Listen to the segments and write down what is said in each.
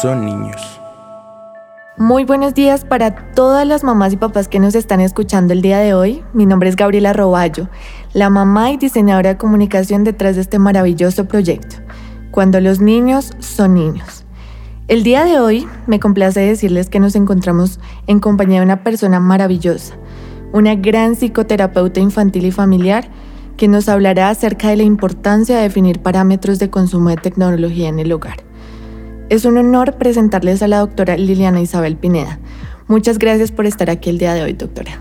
son niños. Muy buenos días para todas las mamás y papás que nos están escuchando el día de hoy. Mi nombre es Gabriela Roballo, la mamá y diseñadora de comunicación detrás de este maravilloso proyecto, Cuando los niños son niños. El día de hoy me complace decirles que nos encontramos en compañía de una persona maravillosa, una gran psicoterapeuta infantil y familiar que nos hablará acerca de la importancia de definir parámetros de consumo de tecnología en el hogar. Es un honor presentarles a la doctora Liliana Isabel Pineda. Muchas gracias por estar aquí el día de hoy, doctora.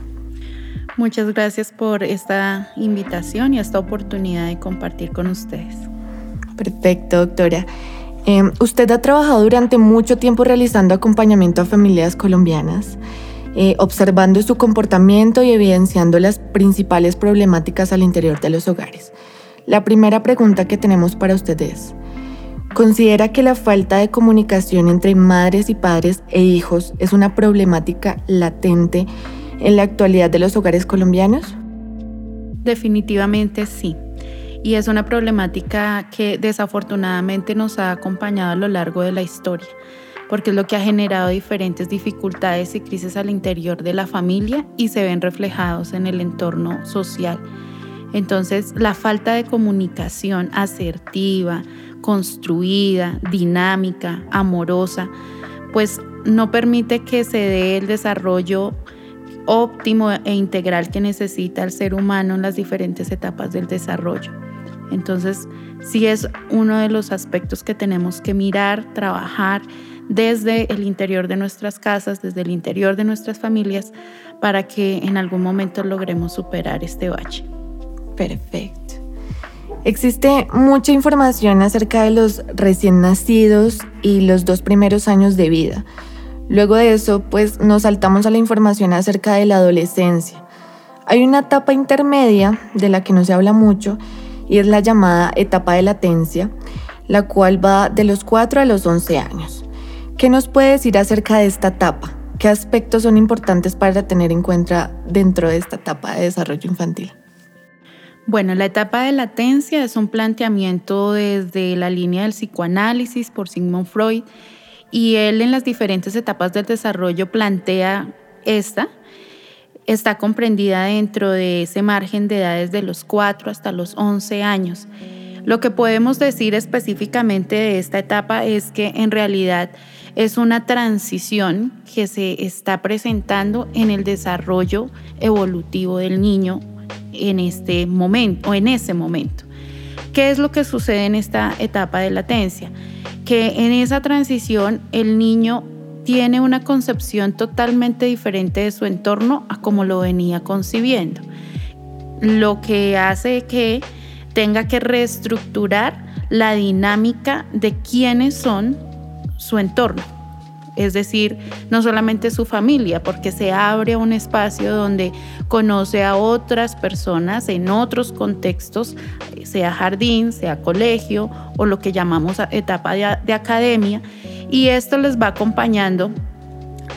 Muchas gracias por esta invitación y esta oportunidad de compartir con ustedes. Perfecto, doctora. Em, usted ha trabajado durante mucho tiempo realizando acompañamiento a familias colombianas, eh, observando su comportamiento y evidenciando las principales problemáticas al interior de los hogares. La primera pregunta que tenemos para usted es, ¿considera que la falta de comunicación entre madres y padres e hijos es una problemática latente en la actualidad de los hogares colombianos? Definitivamente sí y es una problemática que desafortunadamente nos ha acompañado a lo largo de la historia, porque es lo que ha generado diferentes dificultades y crisis al interior de la familia y se ven reflejados en el entorno social. Entonces, la falta de comunicación asertiva, construida, dinámica, amorosa, pues no permite que se dé el desarrollo óptimo e integral que necesita el ser humano en las diferentes etapas del desarrollo. Entonces, sí es uno de los aspectos que tenemos que mirar, trabajar desde el interior de nuestras casas, desde el interior de nuestras familias, para que en algún momento logremos superar este bache. Perfecto. Existe mucha información acerca de los recién nacidos y los dos primeros años de vida. Luego de eso, pues nos saltamos a la información acerca de la adolescencia. Hay una etapa intermedia de la que no se habla mucho y es la llamada etapa de latencia, la cual va de los 4 a los 11 años. ¿Qué nos puede decir acerca de esta etapa? ¿Qué aspectos son importantes para tener en cuenta dentro de esta etapa de desarrollo infantil? Bueno, la etapa de latencia es un planteamiento desde la línea del psicoanálisis por Sigmund Freud y él en las diferentes etapas del desarrollo plantea esta está comprendida dentro de ese margen de edades de los 4 hasta los 11 años. Lo que podemos decir específicamente de esta etapa es que en realidad es una transición que se está presentando en el desarrollo evolutivo del niño en este momento o en ese momento. ¿Qué es lo que sucede en esta etapa de latencia? Que en esa transición el niño tiene una concepción totalmente diferente de su entorno a como lo venía concibiendo, lo que hace que tenga que reestructurar la dinámica de quiénes son su entorno. Es decir, no solamente su familia, porque se abre un espacio donde conoce a otras personas en otros contextos, sea jardín, sea colegio o lo que llamamos etapa de, de academia, y esto les va acompañando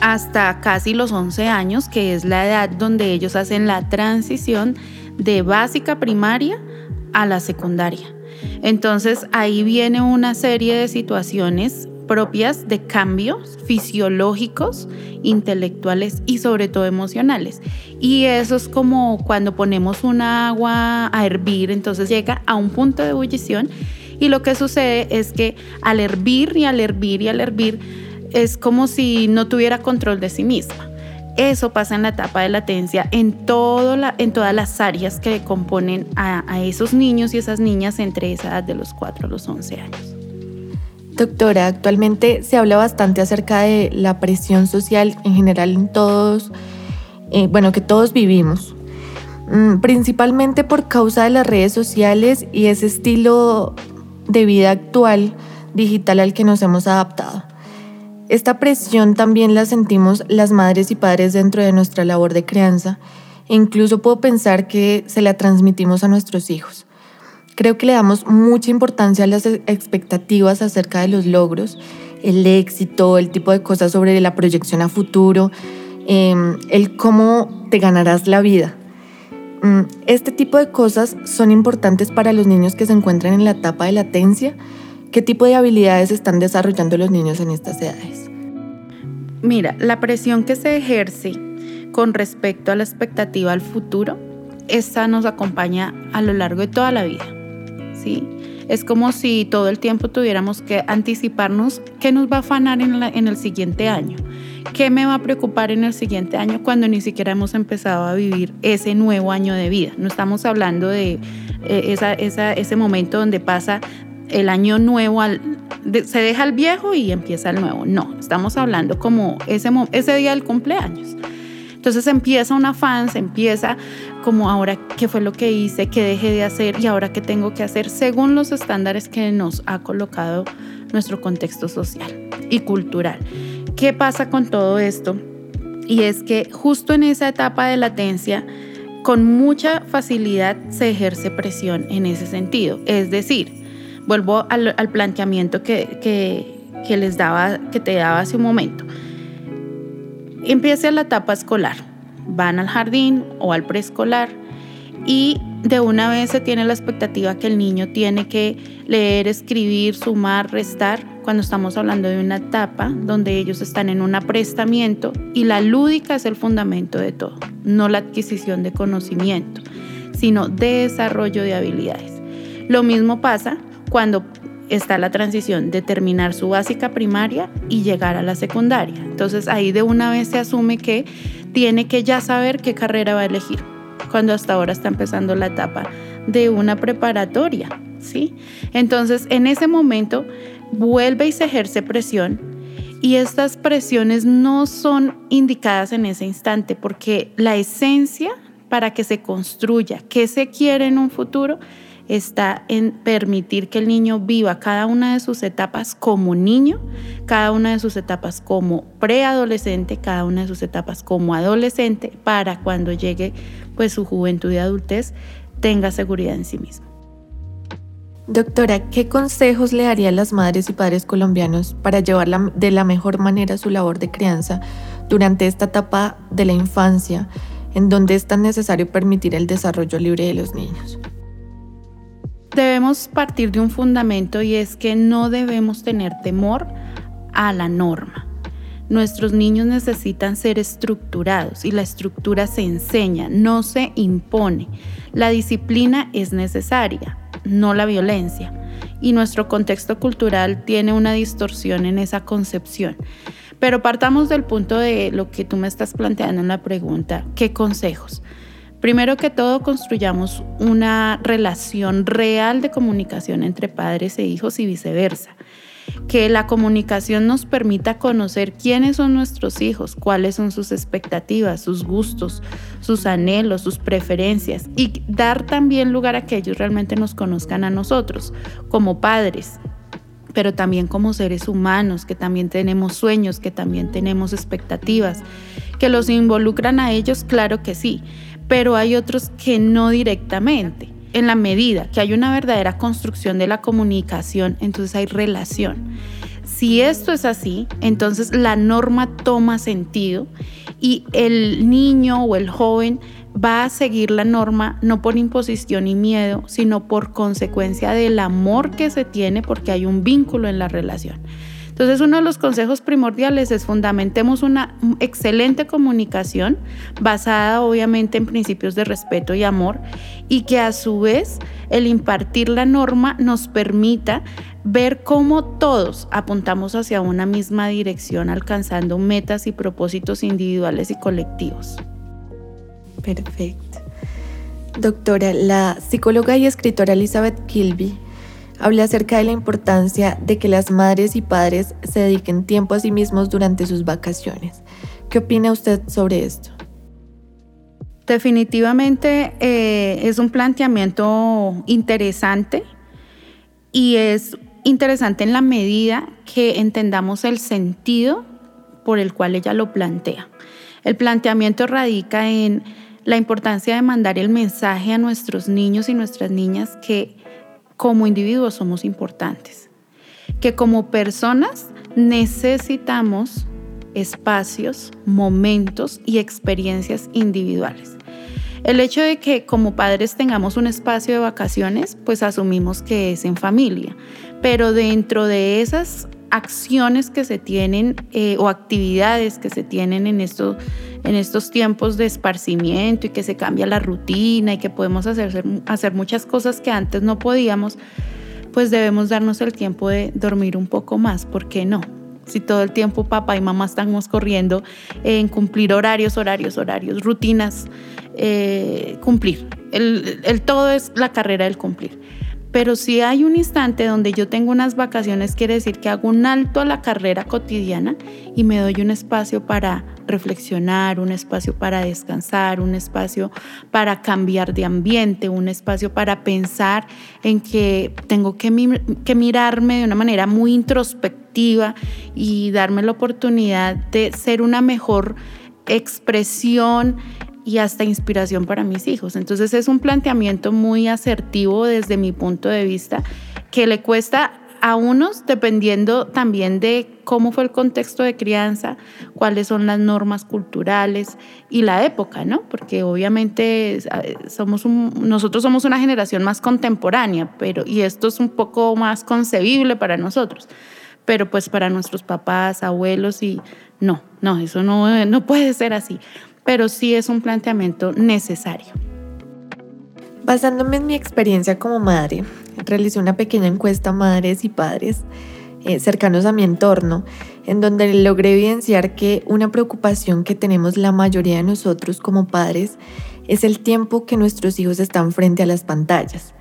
hasta casi los 11 años, que es la edad donde ellos hacen la transición de básica primaria a la secundaria. Entonces ahí viene una serie de situaciones propias de cambios fisiológicos, intelectuales y sobre todo emocionales. Y eso es como cuando ponemos un agua a hervir, entonces llega a un punto de ebullición y lo que sucede es que al hervir y al hervir y al hervir es como si no tuviera control de sí misma. Eso pasa en la etapa de latencia en, todo la, en todas las áreas que componen a, esos niños y esas niñas entre esa edad de los 4 a los 11 años. Doctora, actualmente se habla bastante acerca de la presión social en general en todos, eh, bueno, que todos vivimos, mm, principalmente por causa de las redes sociales y ese estilo de vida actual digital al que nos hemos adaptado. Esta presión también la sentimos las madres y padres dentro de nuestra labor de crianza e incluso puedo pensar que se la transmitimos a nuestros hijos. Creo que le damos mucha importancia a las expectativas acerca de los logros, el éxito, el tipo de cosas sobre la proyección a futuro, em, el cómo te ganarás la vida. Mm, este tipo de cosas son importantes para los niños que se encuentran en la etapa de latencia. ¿Qué tipo de habilidades están desarrollando los niños en estas edades? Mira, la presión que se ejerce con respecto a la expectativa al futuro, esta nos acompaña a lo largo de toda la vida. Es como si todo el tiempo tuviéramos que anticiparnos qué nos va a afanar en, el siguiente año, qué me va a preocupar en el siguiente año cuando ni siquiera hemos empezado a vivir ese nuevo año de vida. No estamos hablando de eh, ese momento donde pasa el año nuevo, se deja el viejo y empieza el nuevo. No, estamos hablando como ese, ese día del cumpleaños. Entonces empieza un afán, empieza como ahora qué fue lo que hice, qué dejé de hacer y ahora qué tengo que hacer según los estándares que nos ha colocado nuestro contexto social y cultural. ¿Qué pasa con todo esto? Y es que justo en esa etapa de latencia, con mucha facilidad se ejerce presión en ese sentido. Es decir, vuelvo al, planteamiento que, que, les daba, que te daba hace un momento. Empieza la etapa escolar, van al jardín o al preescolar y de una vez se tiene la expectativa que el niño tiene que leer, escribir, sumar, restar, cuando estamos hablando de una etapa donde ellos están en un aprestamiento y la lúdica es el fundamento de todo, no la adquisición de conocimiento, sino desarrollo de habilidades. Lo mismo pasa cuando está la transición de terminar su básica primaria y llegar a la secundaria. Entonces ahí de una vez se asume que tiene que ya saber qué carrera va a elegir, cuando hasta ahora está empezando la etapa de una preparatoria, ¿sí? Entonces en ese momento vuelve y se ejerce presión y estas presiones no son indicadas en ese instante porque la esencia para que se construya qué se quiere en un futuro está en permitir que el niño viva cada una de sus etapas como niño, cada una de sus etapas como preadolescente, cada una de sus etapas como adolescente, para cuando llegue pues su juventud y adultez tenga seguridad en sí mismo. Doctora, ¿qué consejos le daría a las madres y padres colombianos para llevar de la mejor manera su labor de crianza durante esta etapa de la infancia, en donde es tan necesario permitir el desarrollo libre de los niños? Debemos partir de un fundamento y es que no debemos tener temor a la norma. Nuestros niños necesitan ser estructurados y la estructura se enseña, no se impone. La disciplina es necesaria, no la violencia. Y nuestro contexto cultural tiene una distorsión en esa concepción. Pero partamos del punto de lo que tú me estás planteando en la pregunta, ¿qué consejos? Primero que todo, construyamos una relación real de comunicación entre padres e hijos y viceversa. Que la comunicación nos permita conocer quiénes son nuestros hijos, cuáles son sus expectativas, sus gustos, sus anhelos, sus preferencias y dar también lugar a que ellos realmente nos conozcan a nosotros como padres, pero también como seres humanos, que también tenemos sueños, que también tenemos expectativas, que los involucran a ellos, claro que sí, pero hay otros que no directamente. En la medida que hay una verdadera construcción de la comunicación, entonces hay relación. Si esto es así, entonces la norma toma sentido y el niño o el joven va a seguir la norma no por imposición y miedo, sino por consecuencia del amor que se tiene porque hay un vínculo en la relación. Entonces, uno de los consejos primordiales es fundamentemos una excelente comunicación basada obviamente en principios de respeto y amor y que a su vez el impartir la norma nos permita ver cómo todos apuntamos hacia una misma dirección alcanzando metas y propósitos individuales y colectivos. Perfecto. Doctora, la psicóloga y escritora Elizabeth Kilby habla acerca de la importancia de que las madres y padres se dediquen tiempo a sí mismos durante sus vacaciones. ¿Qué opina usted sobre esto? Definitivamente eh, es un planteamiento interesante y es interesante en la medida que entendamos el sentido por el cual ella lo plantea. El planteamiento radica en la importancia de mandar el mensaje a nuestros niños y nuestras niñas que como individuos somos importantes, que como personas necesitamos espacios, momentos y experiencias individuales. El hecho de que como padres tengamos un espacio de vacaciones, pues asumimos que es en familia, pero dentro de esas acciones que se tienen eh, o actividades que se tienen en, esto, en estos tiempos de esparcimiento y que se cambia la rutina y que podemos hacer, hacer muchas cosas que antes no podíamos, pues debemos darnos el tiempo de dormir un poco más, ¿por qué no? Si todo el tiempo papá y mamá estamos corriendo en cumplir horarios, horarios, horarios, rutinas, eh, cumplir. el todo es la carrera del cumplir. Pero si hay un instante donde yo tengo unas vacaciones, quiere decir que hago un alto a la carrera cotidiana y me doy un espacio para reflexionar, un espacio para descansar, un espacio para cambiar de ambiente, un espacio para pensar en que tengo que, que mirarme de una manera muy introspectiva y darme la oportunidad de ser una mejor expresión y hasta inspiración para mis hijos. Entonces es un planteamiento muy asertivo desde mi punto de vista que le cuesta a unos dependiendo también de cómo fue el contexto de crianza, cuáles son las normas culturales y la época, ¿no? Porque obviamente somos nosotros somos una generación más contemporánea, pero y esto es un poco más concebible para nosotros. Pero pues para nuestros papás, abuelos y no, no, eso no, no puede ser así pero sí es un planteamiento necesario. Basándome en mi experiencia como madre, realicé una pequeña encuesta a madres y padres eh, cercanos a mi entorno, en donde logré evidenciar que una preocupación que tenemos la mayoría de nosotros como padres es el tiempo que nuestros hijos están frente a las pantallas.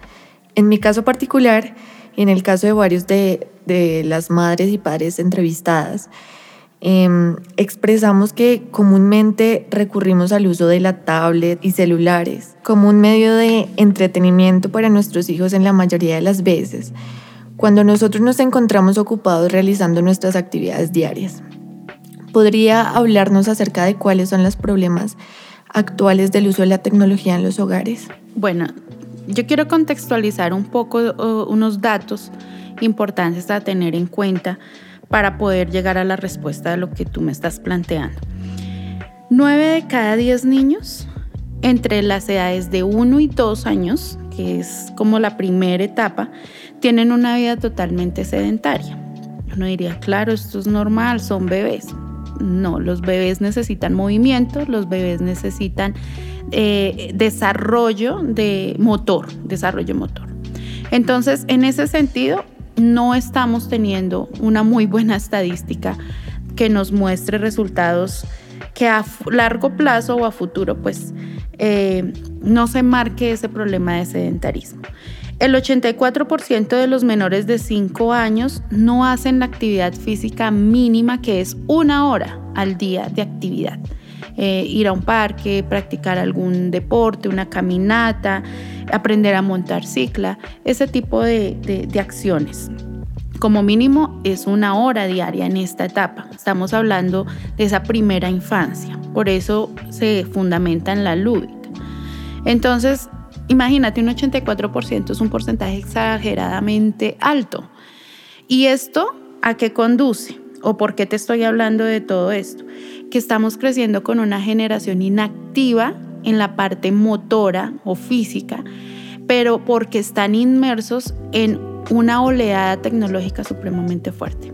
En mi caso particular, y en el caso de varios de, de las madres y padres entrevistadas, Em, expresamos que comúnmente recurrimos al uso de la tablet y celulares como un medio de entretenimiento para nuestros hijos en la mayoría de las veces, cuando nosotros nos encontramos ocupados realizando nuestras actividades diarias. ¿Podría hablarnos acerca de cuáles son los problemas actuales del uso de la tecnología en los hogares? Bueno, yo quiero contextualizar un poco unos datos importantes a tener en cuenta para poder llegar a la respuesta de lo que tú me estás planteando. Nueve de cada diez niños entre las edades de 1 y 2 años, que es como la primera etapa, tienen una vida totalmente sedentaria. Uno diría, claro, esto es normal, son bebés. No, los bebés necesitan movimiento, los bebés necesitan eh, desarrollo de motor, desarrollo motor. Entonces, en ese sentido, no estamos teniendo una muy buena estadística que nos muestre resultados que a largo plazo o a futuro pues eh, no se marque ese problema de sedentarismo. El 84% de los menores de 5 años no hacen la actividad física mínima que es una hora al día de actividad. Eh, ir a un parque, practicar algún deporte, una caminata, aprender a montar cicla, ese tipo de, de acciones. Como mínimo es una hora diaria en esta etapa. Estamos hablando de esa primera infancia. Por eso se fundamenta en la lúdica. Entonces, imagínate, un 84% es un porcentaje exageradamente alto. ¿Y esto a qué conduce? ¿O por qué te estoy hablando de todo esto? que estamos creciendo con una generación inactiva en la parte motora o física, pero porque están inmersos en una oleada tecnológica supremamente fuerte.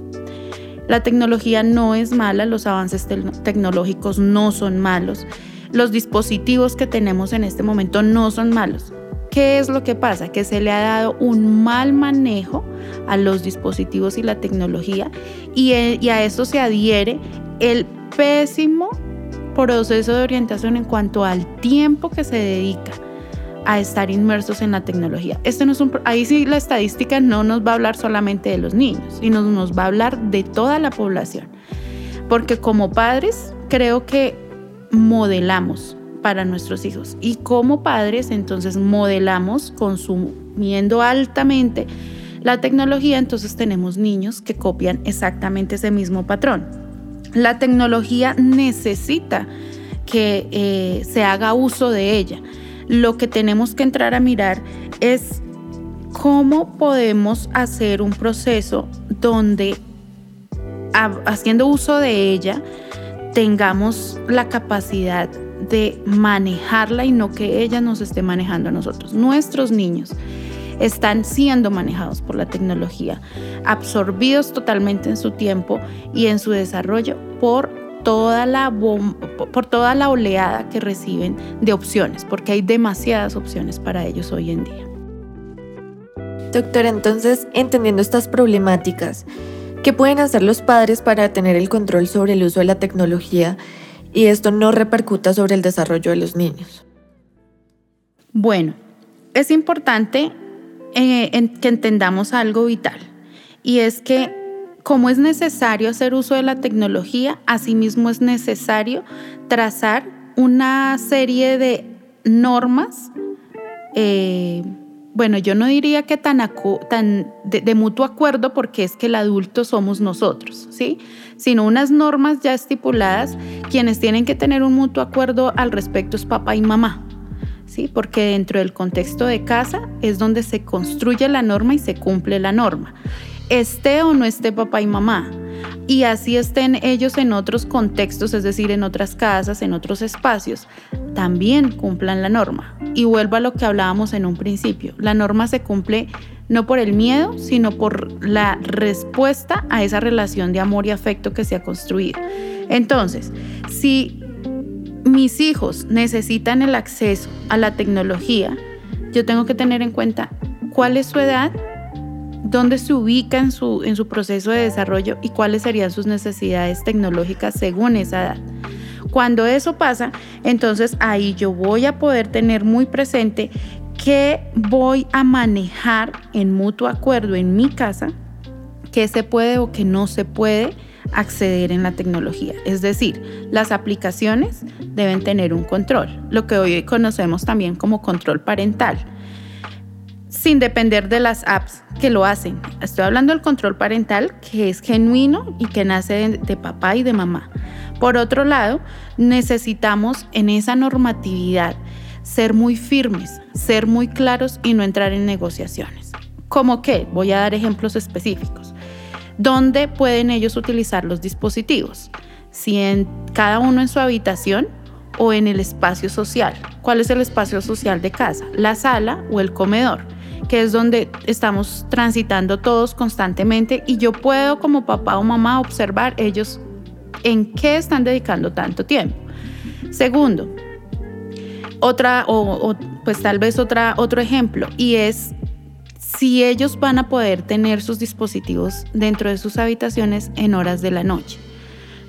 La tecnología no es mala, los avances tecnológicos no son malos, los dispositivos que tenemos en este momento no son malos. ¿Qué es lo que pasa? Que se le ha dado un mal manejo a los dispositivos y la tecnología y, eh, y a eso se adhiere el pésimo proceso de orientación en cuanto al tiempo que se dedica a estar inmersos en la tecnología. Esto no es un, ahí sí la estadística no nos va a hablar solamente de los niños, sino nos va a hablar de toda la población. Porque como padres creo que modelamos para nuestros hijos y como padres entonces modelamos consumiendo altamente la tecnología, entonces tenemos niños que copian exactamente ese mismo patrón. La tecnología necesita que eh, se haga uso de ella. Lo que tenemos que entrar a mirar es cómo podemos hacer un proceso donde haciendo uso de ella tengamos la capacidad de manejarla y no que ella nos esté manejando a nosotros. Nuestros niños están siendo manejados por la tecnología, absorbidos totalmente en su tiempo y en su desarrollo por toda la, por toda la oleada que reciben de opciones, porque hay demasiadas opciones para ellos hoy en día. Doctora, entonces, entendiendo estas problemáticas, ¿qué pueden hacer los padres para tener el control sobre el uso de la tecnología y esto no repercuta sobre el desarrollo de los niños? Bueno, es importante eh, que entendamos algo vital y es que como es necesario hacer uso de la tecnología, asimismo es necesario trazar una serie de normas eh, bueno, yo no diría que tan, tan de, mutuo acuerdo porque es que el adulto somos nosotros, ¿sí? Sino unas normas ya estipuladas, quienes tienen que tener un mutuo acuerdo al respecto es papá y mamá, ¿sí? Porque dentro del contexto de casa es donde se construye la norma y se cumple la norma. Esté o no esté papá y mamá, y así estén ellos en otros contextos, es decir, en otras casas, en otros espacios, también cumplan la norma. Y vuelvo a lo que hablábamos en un principio, la norma se cumple no por el miedo, sino por la respuesta a esa relación de amor y afecto que se ha construido. Entonces, si mis hijos necesitan el acceso a la tecnología, yo tengo que tener en cuenta cuál es su edad dónde se ubica en su, en su proceso de desarrollo y cuáles serían sus necesidades tecnológicas según esa edad. Cuando eso pasa, entonces ahí yo voy a poder tener muy presente qué voy a manejar en mutuo acuerdo en mi casa, qué se puede o qué no se puede acceder en la tecnología. Es decir, las aplicaciones deben tener un control, lo que hoy conocemos también como control parental sin depender de las apps que lo hacen. Estoy hablando del control parental que es genuino y que nace de, papá y de mamá. Por otro lado, necesitamos en esa normatividad ser muy firmes, ser muy claros y no entrar en negociaciones. ¿Cómo qué? Voy a dar ejemplos específicos. ¿Dónde pueden ellos utilizar los dispositivos? Si en cada uno en su habitación o en el espacio social. ¿Cuál es el espacio social de casa? ¿La sala o el comedor? que es donde estamos transitando todos constantemente y yo puedo como papá o mamá observar ellos en qué están dedicando tanto tiempo. Segundo, otra o, pues tal vez otra otro ejemplo y es si ellos van a poder tener sus dispositivos dentro de sus habitaciones en horas de la noche.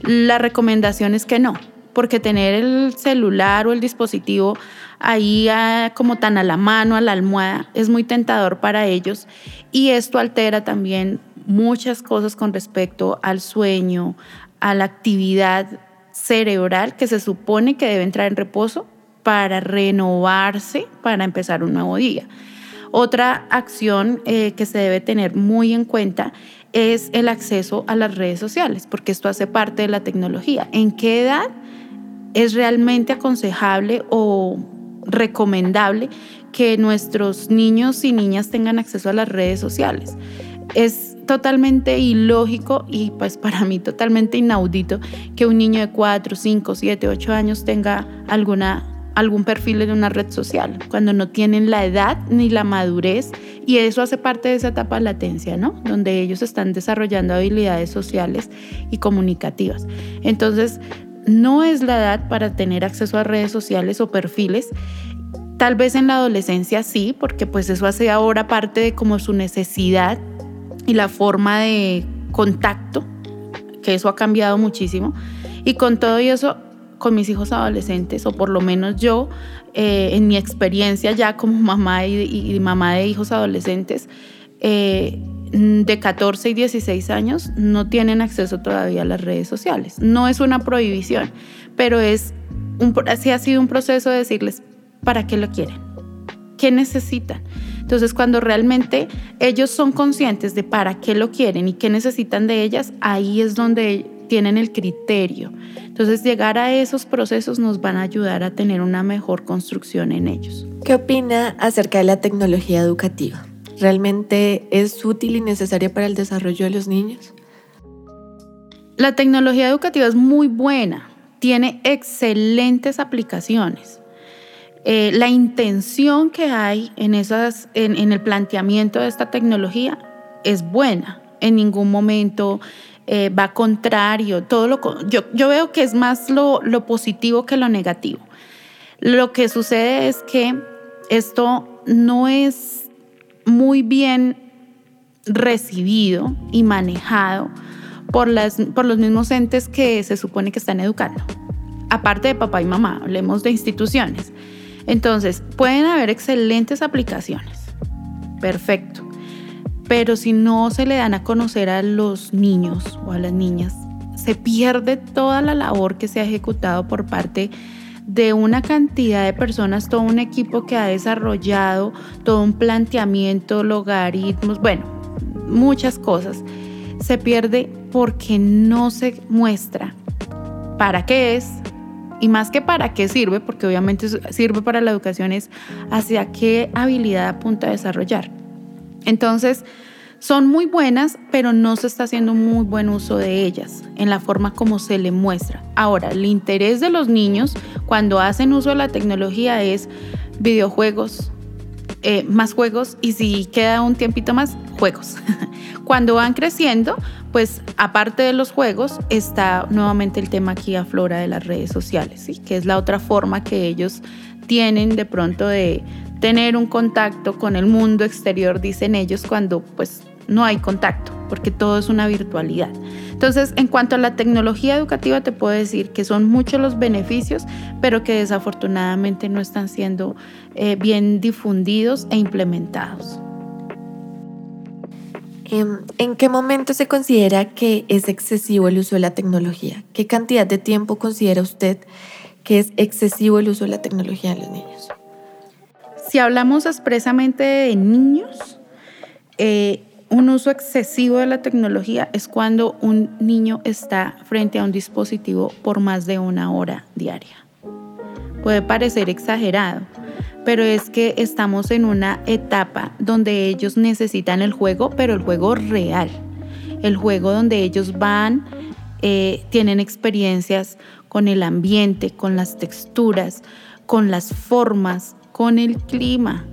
La recomendación es que no, porque tener el celular o el dispositivo ahí ah, como tan a la mano, a la almohada, es muy tentador para ellos y esto altera también muchas cosas con respecto al sueño, a la actividad cerebral que se supone que debe entrar en reposo para renovarse, para empezar un nuevo día. Otra acción eh, que se debe tener muy en cuenta es el acceso a las redes sociales, porque esto hace parte de la tecnología. ¿En qué edad es realmente aconsejable o recomendable que nuestros niños y niñas tengan acceso a las redes sociales. Es totalmente ilógico y pues para mí totalmente inaudito que un niño de 4, 5, 7, 8 años tenga alguna algún perfil en una red social, cuando no tienen la edad ni la madurez, y eso hace parte de esa etapa de latencia, ¿no? Donde ellos están desarrollando habilidades sociales y comunicativas. Entonces, no es la edad para tener acceso a redes sociales o perfiles. Tal vez en la adolescencia sí, porque pues eso hace ahora parte de como su necesidad y la forma de contacto, que eso ha cambiado muchísimo. Y con todo eso, con mis hijos adolescentes, o por lo menos yo, eh, en mi experiencia ya como mamá y, mamá de hijos adolescentes, eh, Mm, de 14 y 16 años no tienen acceso todavía a las redes sociales. No es una prohibición, pero es un, así ha sido un proceso de decirles, ¿para qué lo quieren? ¿Qué necesitan? Entonces, cuando realmente ellos son conscientes de para qué lo quieren y qué necesitan de ellas, ahí es donde tienen el criterio. Entonces, llegar a esos procesos nos van a ayudar a tener una mejor construcción en ellos. ¿Qué opina acerca de la tecnología educativa? realmente es útil y necesaria para el desarrollo de los niños? La tecnología educativa es muy buena, tiene excelentes aplicaciones. eh, la intención que hay en, esas, en, el planteamiento de esta tecnología es buena. En ningún momento eh, va contrario. Todo lo, yo, yo veo que es más lo, lo positivo que lo negativo. Lo que sucede es que esto no es muy bien recibido y manejado por, las, por los mismos entes que se supone que están educando. Aparte de papá y mamá, hablemos de instituciones. Entonces, pueden haber excelentes aplicaciones. Perfecto. Pero si no se le dan a conocer a los niños o a las niñas, se pierde toda la labor que se ha ejecutado por parte de una cantidad de personas, todo un equipo que ha desarrollado, todo un planteamiento, logaritmos, bueno, muchas cosas. Se pierde porque no se muestra para qué es, y más que para qué sirve, porque obviamente sirve para la educación, es hacia qué habilidad apunta a desarrollar. Entonces, son muy buenas, pero no se está haciendo muy buen uso de ellas en la forma como se le muestra. Ahora, el interés de los niños cuando hacen uso de la tecnología es videojuegos, eh, más juegos y si queda un tiempito más, juegos. Cuando van creciendo, pues aparte de los juegos, está nuevamente el tema aquí aflora de las redes sociales, ¿sí? que es la otra forma que ellos tienen de pronto de tener un contacto con el mundo exterior, dicen ellos, cuando pues no hay contacto, porque todo es una virtualidad. Entonces, en cuanto a la tecnología educativa, te puedo decir que son muchos los beneficios, pero que desafortunadamente no están siendo eh, bien difundidos e implementados. Em, ¿En qué momento se considera que es excesivo el uso de la tecnología? ¿Qué cantidad de tiempo considera usted que es excesivo el uso de la tecnología en los niños? Si hablamos expresamente de niños, eh, un uso excesivo de la tecnología es cuando un niño está frente a un dispositivo por más de una hora diaria. Puede parecer exagerado, pero es que estamos en una etapa donde ellos necesitan el juego, pero el juego real, el juego donde ellos van, eh, tienen experiencias con el ambiente, con las texturas, con las formas, con el clima,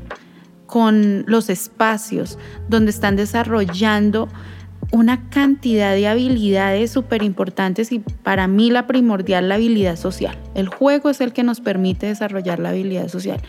con los espacios, donde están desarrollando una cantidad de habilidades súper importantes y para mí la primordial, la habilidad social. El juego es el que nos permite desarrollar la habilidad social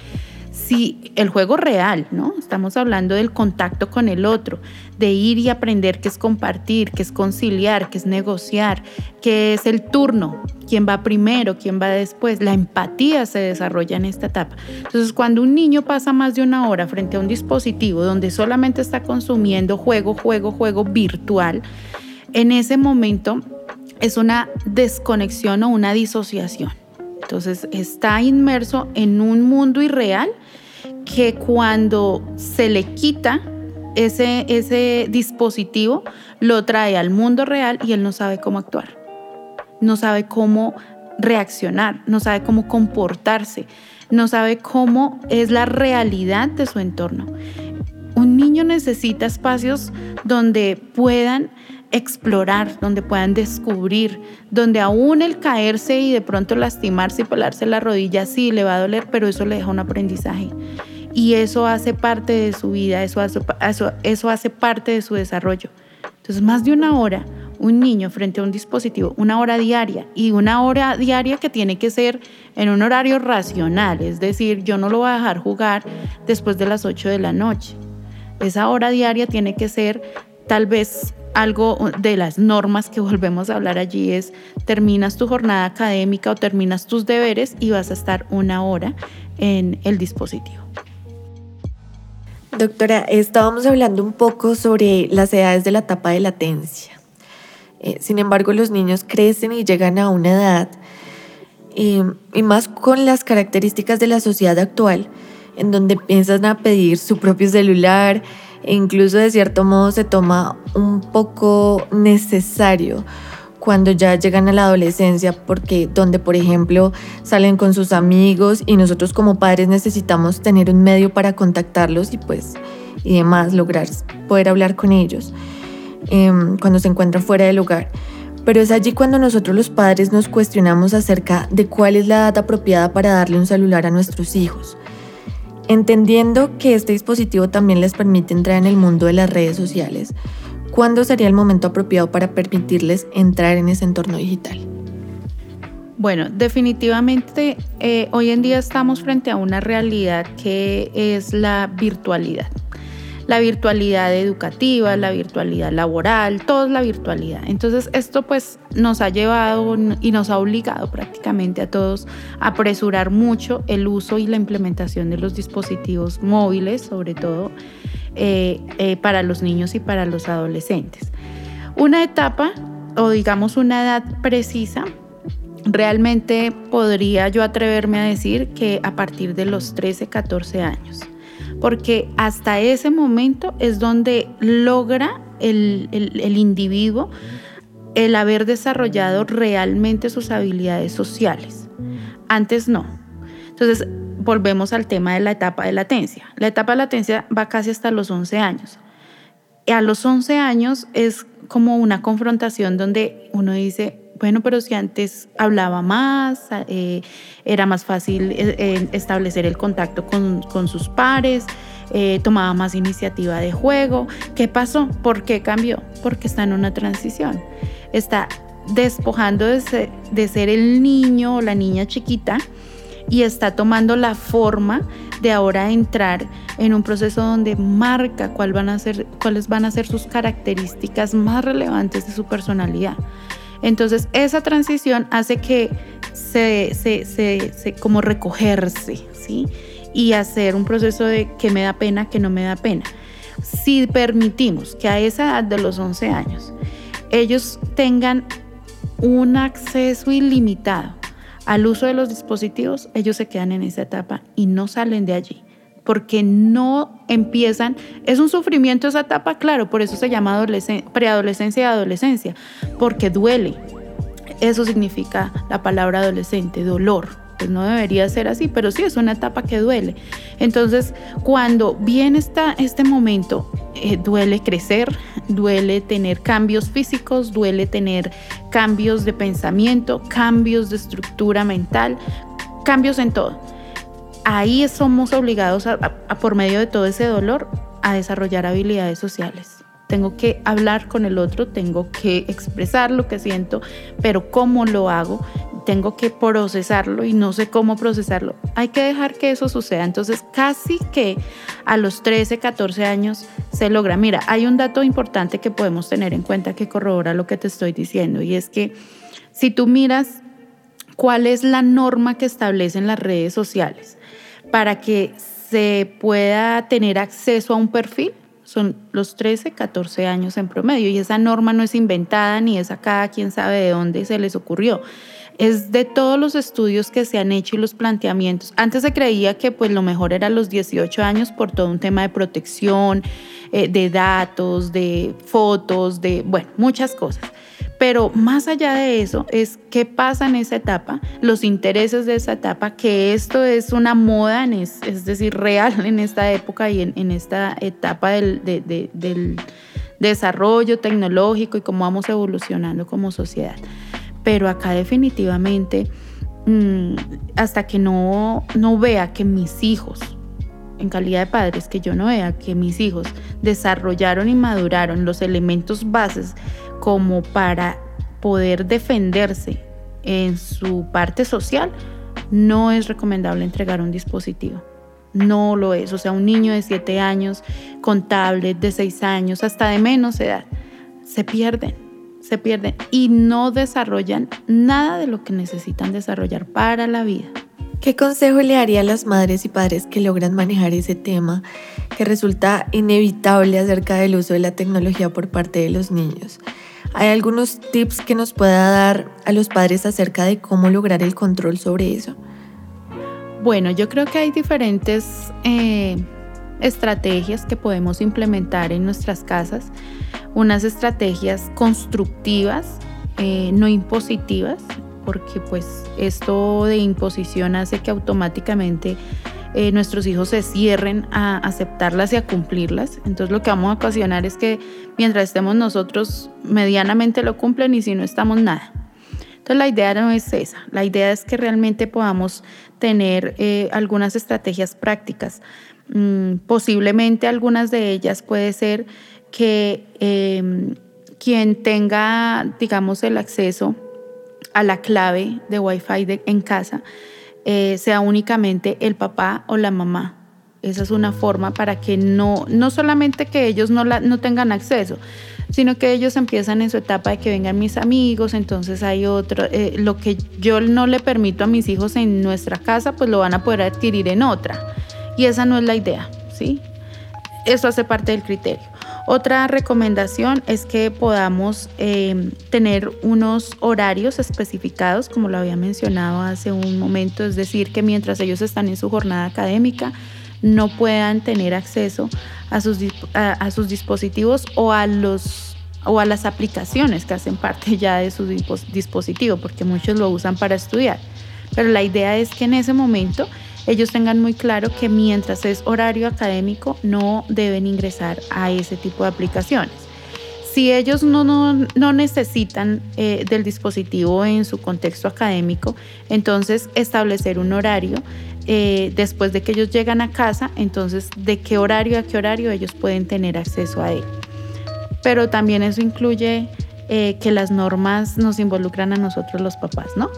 si el juego real, ¿no? Estamos hablando del contacto con el otro, de ir y aprender qué es compartir, qué es conciliar, qué es negociar, qué es el turno, quién va primero, quién va después. La empatía se desarrolla en esta etapa. Entonces, cuando un niño pasa más de una hora frente a un dispositivo donde solamente está consumiendo juego, juego, juego virtual, en ese momento es una desconexión o una disociación. Entonces está inmerso en un mundo irreal que cuando se le quita ese, ese dispositivo, lo trae al mundo real y él no sabe cómo actuar, no sabe cómo reaccionar, no sabe cómo comportarse, no sabe cómo es la realidad de su entorno. Un niño necesita espacios donde puedan explorar, donde puedan descubrir, donde aún el caerse y de pronto lastimarse y pelarse la rodilla sí le va a doler, pero eso le deja un aprendizaje y eso hace parte de su vida, eso hace, eso, hace parte de su desarrollo. Entonces, más de una hora, un niño frente a un dispositivo, una hora diaria y una hora diaria que tiene que ser en un horario racional, es decir, yo no lo voy a dejar jugar después de las 8 de la noche. Esa hora diaria tiene que ser tal vez algo de las normas que volvemos a hablar allí es terminas tu jornada académica o terminas tus deberes y vas a estar una hora en el dispositivo. Doctora, estábamos hablando un poco sobre las edades de la etapa de latencia. Eh, sin embargo, los niños crecen y llegan a una edad, y más con las características de la sociedad actual, en donde empiezan a pedir su propio celular incluso de cierto modo se toma un poco necesario cuando ya llegan a la adolescencia, porque donde, por ejemplo, salen con sus amigos y nosotros como padres necesitamos tener un medio para contactarlos y pues y demás, lograr poder hablar con ellos em, cuando se encuentran fuera del hogar. pero es allí cuando nosotros los padres nos cuestionamos acerca de cuál es la edad apropiada para darle un celular a nuestros hijos, entendiendo que este dispositivo también les permite entrar en el mundo de las redes sociales. ¿Cuándo sería el momento apropiado para permitirles entrar en ese entorno digital? Bueno, definitivamente eh, hoy en día estamos frente a una realidad que es la virtualidad la virtualidad educativa, la virtualidad laboral, todo es la virtualidad. Entonces esto pues nos ha llevado y nos ha obligado prácticamente a todos a apresurar mucho el uso y la implementación de los dispositivos móviles, sobre todo eh, eh, para los niños y para los adolescentes. Una etapa o digamos una edad precisa realmente podría yo atreverme a decir que a partir de los 13, 14 años porque hasta ese momento es donde logra el, individuo el haber desarrollado realmente sus habilidades sociales. Antes no. Entonces, volvemos al tema de la etapa de latencia. La etapa de latencia va casi hasta los 11 años. Y a los 11 años es como una confrontación donde uno dice, bueno, pero si antes hablaba más, eh, era más fácil eh, eh, establecer el contacto con, sus pares, tomaba más iniciativa de juego. ¿Qué pasó? ¿Por qué cambió? Porque está en una transición. Está despojando de ser, el niño o la niña chiquita y está tomando la forma de ahora entrar en un proceso donde marca cuáles van a ser sus características más relevantes de su personalidad. Entonces esa transición hace que se, se, como recogerse, ¿sí? Y hacer un proceso de que me da pena, que no me da pena. Si permitimos que a esa edad de los 11 años ellos tengan un acceso ilimitado al uso de los dispositivos, ellos se quedan en esa etapa y no salen de allí porque no empiezan, es un sufrimiento esa etapa, claro, por eso se llama preadolescencia y adolescencia, porque duele. Eso significa la palabra adolescente, dolor. Pues no debería ser así, pero sí es una etapa que duele. Entonces, cuando viene esta, este momento, eh, duele crecer, duele tener cambios físicos, duele tener cambios de pensamiento, cambios de estructura mental, cambios en todo ahí somos obligados a, por medio de todo ese dolor a desarrollar habilidades sociales. Tengo que hablar con el otro, tengo que expresar lo que siento, pero cómo lo hago, tengo que procesarlo y no sé cómo procesarlo. Hay que dejar que eso suceda. Entonces, casi que a los 13, 14 años se logra. Mira, hay un dato importante que podemos tener en cuenta que corrobora lo que te estoy diciendo y es que si tú miras cuál es la norma que establecen las redes sociales, para que se pueda tener acceso a un perfil son los 13, 14 años en promedio y esa norma no es inventada ni es acá, quién sabe de dónde se les ocurrió. Es de todos los estudios que se han hecho y los planteamientos. Antes se creía que pues lo mejor era los 18 años por todo un tema de protección, eh, de datos, de fotos, de, bueno, muchas cosas. Pero más allá de eso, es qué pasa en esa etapa, los intereses de esa etapa, que esto es una moda, es, decir, real en esta época y en, esta etapa del, desarrollo tecnológico y cómo vamos evolucionando como sociedad. Pero acá definitivamente, mm, hasta que no, no vea que mis hijos, en calidad de padres, que yo no vea que mis hijos desarrollaron y maduraron los elementos bases como para poder defenderse en su parte social, no es recomendable entregar un dispositivo. No lo es. O sea, un niño de 7 años con tablet de 6 años, hasta de menos edad, se pierden, se pierden y no desarrollan nada de lo que necesitan desarrollar para la vida. ¿Qué consejo le haría a las madres y padres que logran manejar ese tema que resulta inevitable acerca del uso de la tecnología por parte de los niños? ¿Hay algunos tips que nos pueda dar a los padres acerca de cómo lograr el control sobre eso? Bueno, yo creo que hay diferentes eh, estrategias que podemos implementar en nuestras casas. Unas estrategias constructivas, eh, no impositivas, porque pues esto de imposición hace que automáticamente eh, nuestros hijos se cierren a aceptarlas y a cumplirlas. Entonces lo que vamos a ocasionar es que mientras estemos nosotros medianamente lo cumplen y si no estamos nada. Entonces la idea no es esa, la idea es que realmente podamos tener eh, algunas estrategias prácticas. Mm, posiblemente algunas de ellas puede ser que em, quien tenga, digamos, el acceso a la clave de Wi-Fi en casa, eh, sea únicamente el papá o la mamá. Esa es una forma para que no, no solamente que ellos no, la, no tengan acceso, sino que ellos empiezan en su etapa de que vengan mis amigos, entonces hay otro, eh, lo que yo no le permito a mis hijos en nuestra casa, pues lo van a poder adquirir en otra. Y esa no es la idea, ¿sí? Eso hace parte del criterio. Otra recomendación es que podamos em, tener unos horarios especificados, como lo había mencionado hace un momento, es decir, que mientras ellos están en su jornada académica, no puedan tener acceso a sus, dispositivos o a las aplicaciones que hacen parte ya de su dispositivo, porque muchos lo usan para estudiar. Pero la idea es que en ese momento ellos tengan muy claro que mientras es horario académico no deben ingresar a ese tipo de aplicaciones. Si ellos no, no, necesitan eh, del dispositivo en su contexto académico, entonces establecer un horario eh, después de que ellos llegan a casa, entonces de qué horario a qué horario ellos pueden tener acceso a él. Pero también eso incluye eh, que las normas nos involucran a nosotros los papás, ¿no?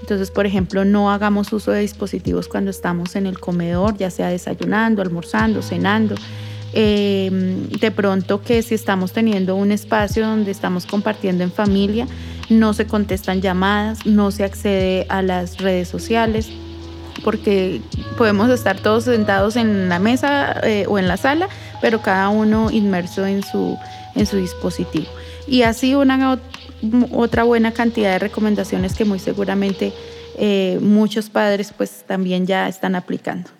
Entonces, por ejemplo, no hagamos uso de dispositivos cuando estamos en el comedor, ya sea desayunando, almorzando, cenando. Eh, de pronto que si estamos teniendo un espacio donde estamos compartiendo en familia, no se contestan llamadas, no se accede a las redes sociales, porque podemos estar todos sentados en la mesa eh, o en la sala, pero cada uno inmerso en su, en su dispositivo y así una otra buena cantidad de recomendaciones que muy seguramente eh, muchos padres pues también ya están aplicando.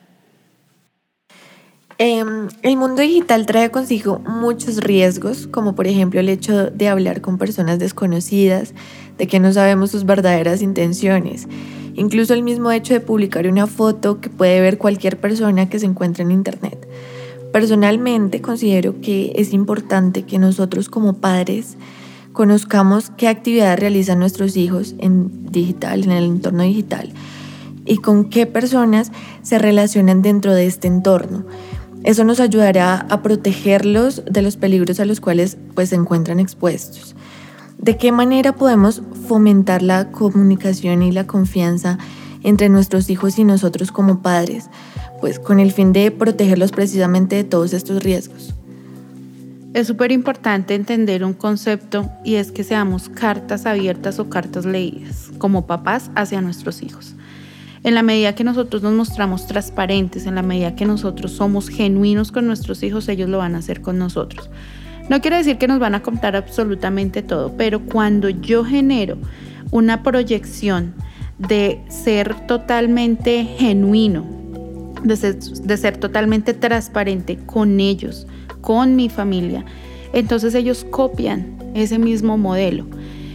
Em, el mundo digital trae consigo muchos riesgos, como por ejemplo el hecho de hablar con personas desconocidas, de que no sabemos sus verdaderas intenciones, incluso el mismo hecho de publicar una foto que puede ver cualquier persona que se encuentre en Internet. Personalmente considero que es importante que nosotros como padres conozcamos qué actividades realizan nuestros hijos en digital, en el entorno digital y con qué personas se relacionan dentro de este entorno. Eso nos ayudará a protegerlos de los peligros a los cuales pues, se encuentran expuestos. ¿De qué manera podemos fomentar la comunicación y la confianza entre nuestros hijos y nosotros como padres? pues con el fin de protegerlos precisamente de todos estos riesgos. Es súper importante entender un concepto y es que seamos cartas abiertas o cartas leídas como papás hacia nuestros hijos. En la medida que nosotros nos mostramos transparentes, en la medida que nosotros somos genuinos con nuestros hijos, ellos lo van a hacer con nosotros. No quiere decir que nos van a contar absolutamente todo, pero cuando yo genero una proyección de ser totalmente genuino, de ser, totalmente transparente con ellos, con mi familia, entonces ellos copian ese mismo modelo.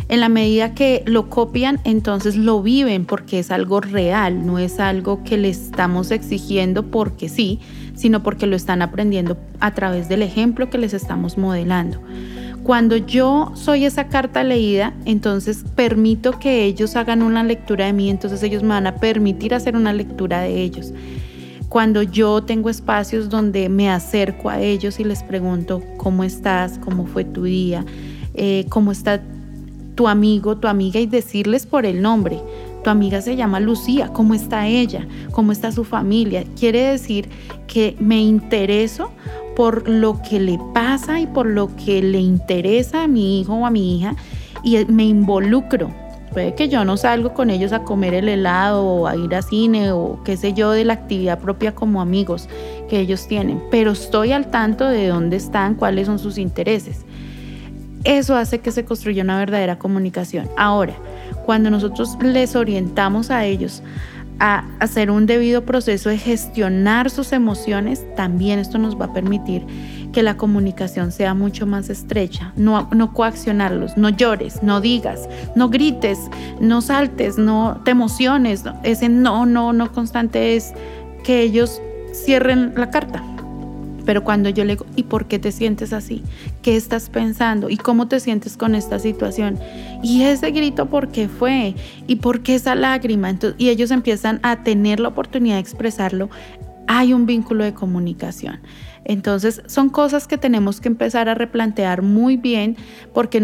En la medida que lo copian, entonces lo viven porque es algo real, no es algo que le estamos exigiendo porque sí, sino porque lo están aprendiendo a través del ejemplo que les estamos modelando. Cuando yo soy esa carta leída, entonces permito que ellos hagan una lectura de mí, entonces ellos me van a permitir hacer una lectura de ellos cuando yo tengo espacios donde me acerco a ellos y les pregunto cómo estás, cómo fue tu día, eh, cómo está tu amigo, tu amiga y decirles por el nombre. Tu amiga se llama Lucía, ¿cómo está ella? ¿Cómo está su familia? Quiere decir que me intereso por lo que le pasa y por lo que le interesa a mi hijo o a mi hija y me involucro Puede que yo no salgo con ellos a comer el helado o a ir a cine o qué sé yo de la actividad propia como amigos que ellos tienen, pero estoy al tanto de dónde están, cuáles son sus intereses. Eso hace que se construya una verdadera comunicación. Ahora, cuando nosotros les orientamos a ellos a hacer un debido proceso de gestionar sus emociones, también esto nos va a permitir que la comunicación sea mucho más estrecha, no, no coaccionarlos, no llores, no digas, no grites, no saltes, no te emociones, ese no, no, no constante es que ellos cierren la carta. Pero cuando yo le digo, ¿y por qué te sientes así? ¿Qué estás pensando? ¿Y cómo te sientes con esta situación? Y ese grito, ¿por qué fue? ¿Y por qué esa lágrima? Entonces, y ellos empiezan a tener la oportunidad de expresarlo. Hay un vínculo de comunicación. Entonces son cosas que tenemos que empezar a replantear muy bien porque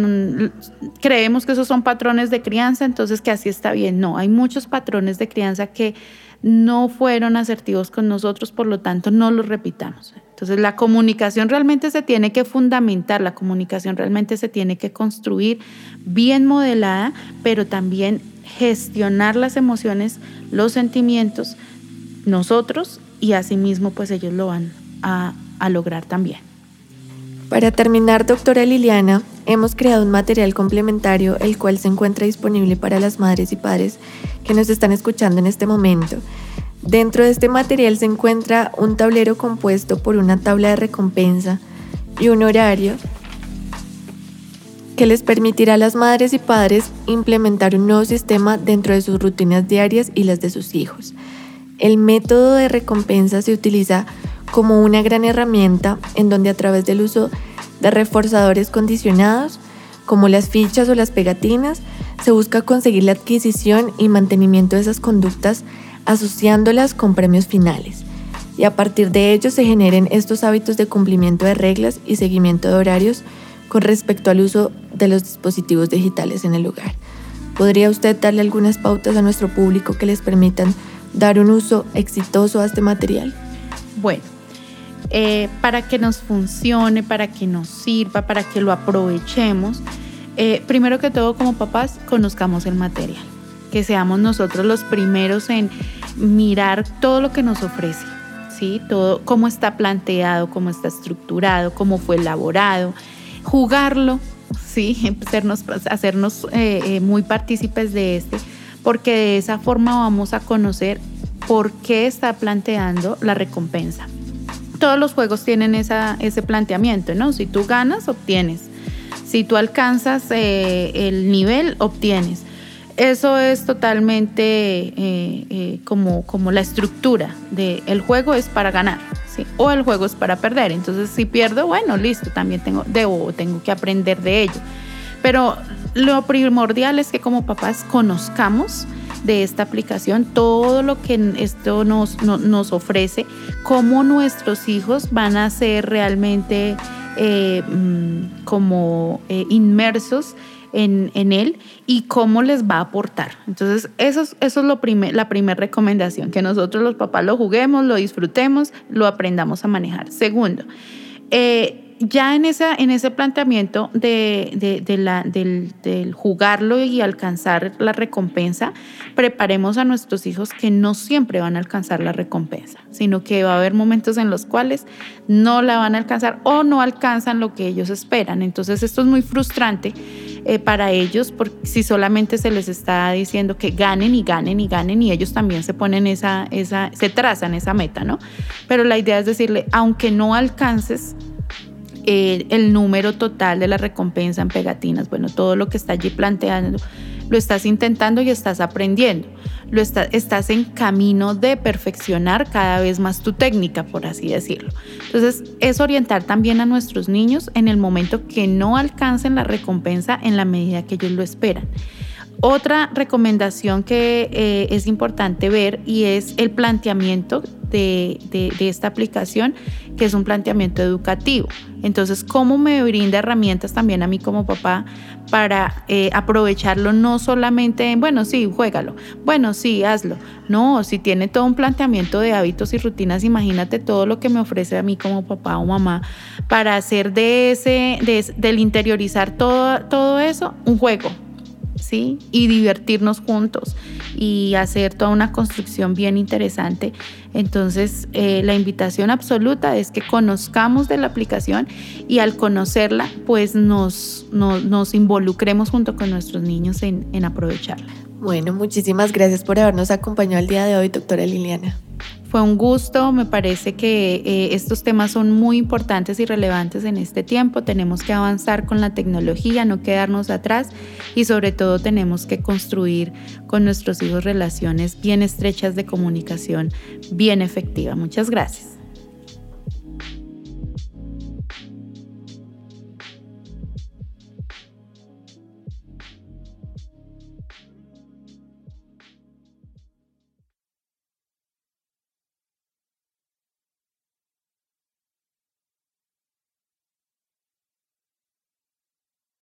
creemos que esos son patrones de crianza, entonces que así está bien. No, hay muchos patrones de crianza que no fueron asertivos con nosotros, por lo tanto no los repitamos. Entonces la comunicación realmente se tiene que fundamentar, la comunicación realmente se tiene que construir bien modelada, pero también gestionar las emociones, los sentimientos, nosotros y asimismo pues ellos lo van a, a lograr también. Para terminar, doctora Liliana, hemos creado un material complementario el cual se encuentra disponible para las madres y padres que nos están escuchando en este momento. Dentro de este material se encuentra un tablero compuesto por una tabla de recompensa y un horario que les permitirá a las madres y padres implementar un nuevo sistema dentro de sus rutinas diarias y las de sus hijos. El método de recompensa se utiliza como una gran herramienta en donde a través del uso de reforzadores condicionados, como las fichas o las pegatinas, se busca conseguir la adquisición y mantenimiento de esas conductas asociándolas con premios finales. Y a partir de ello se generen estos hábitos de cumplimiento de reglas y seguimiento de horarios con respecto al uso de los dispositivos digitales en el hogar. ¿Podría usted darle algunas pautas a nuestro público que les permitan dar un uso exitoso a este material? Bueno, eh, para que nos funcione, para que nos sirva, para que lo aprovechemos, eh, primero que todo como papás conozcamos el material, que seamos nosotros los primeros en mirar todo lo que nos ofrece, ¿sí? Todo, cómo está planteado, cómo está estructurado, cómo fue elaborado, jugarlo, ¿sí? Hacernos, eh, muy partícipes de este, porque de esa forma vamos a conocer por qué está planteando la recompensa todos los juegos tienen ese planteamiento, ¿no? Si tú ganas, obtienes. Si tú alcanzas eh, el nivel, obtienes. Eso es totalmente eh, eh, como, como la estructura de el juego es para ganar, ¿sí? O el juego es para perder. Entonces, si pierdo, bueno, listo, también tengo, debo, tengo que aprender de ello. Pero lo primordial es que como papás conozcamos de esta aplicación, todo lo que esto nos, nos ofrece, cómo nuestros hijos van a ser realmente eh, mm, como eh, inmersos en, en, él y cómo les va a aportar. Entonces, eso es, eso es lo la primera recomendación, que nosotros los papás lo juguemos, lo disfrutemos, lo aprendamos a manejar. Segundo, eh, ya en, esa, en ese planteamiento de, del, del, jugarlo y alcanzar la recompensa, preparemos a nuestros hijos que no siempre van a alcanzar la recompensa, sino que va a haber momentos en los cuales no la van a alcanzar o no alcanzan lo que ellos esperan. Entonces esto es muy frustrante eh, para ellos porque si solamente se les está diciendo que ganen y ganen y ganen y ellos también se ponen esa, esa se trazan esa meta, ¿no? Pero la idea es decirle, aunque no alcances, el número total de la recompensa en pegatinas, bueno, todo lo que está allí planteando, lo estás intentando y estás aprendiendo, lo estás en camino de perfeccionar cada vez más tu técnica, por así decirlo. Entonces, es orientar también a nuestros niños en el momento que no alcancen la recompensa en la medida que ellos lo esperan. Otra recomendación que eh, es importante ver y es el planteamiento de, esta aplicación, que es un planteamiento educativo. Entonces, ¿cómo me brinda herramientas también a mí como papá para eh, aprovecharlo no solamente en, bueno, sí, juégalo, bueno, sí, hazlo. No, si tiene todo un planteamiento de hábitos y rutinas, imagínate todo lo que me ofrece a mí como papá o mamá para hacer de ese, del interiorizar todo, todo eso un juego, Y divertirnos juntos y hacer toda una construcción bien interesante. Entonces, eh, la invitación absoluta es que conozcamos de la aplicación y al conocerla, pues nos, nos, involucremos junto con nuestros niños en, en aprovecharla. Bueno, muchísimas gracias por habernos acompañado el día de hoy, doctora Liliana. Fue un gusto, me parece que eh, estos temas son muy importantes y relevantes en este tiempo. Tenemos que avanzar con la tecnología, no quedarnos atrás y sobre todo tenemos que construir con nuestros hijos relaciones bien estrechas de comunicación, bien efectiva. Muchas gracias.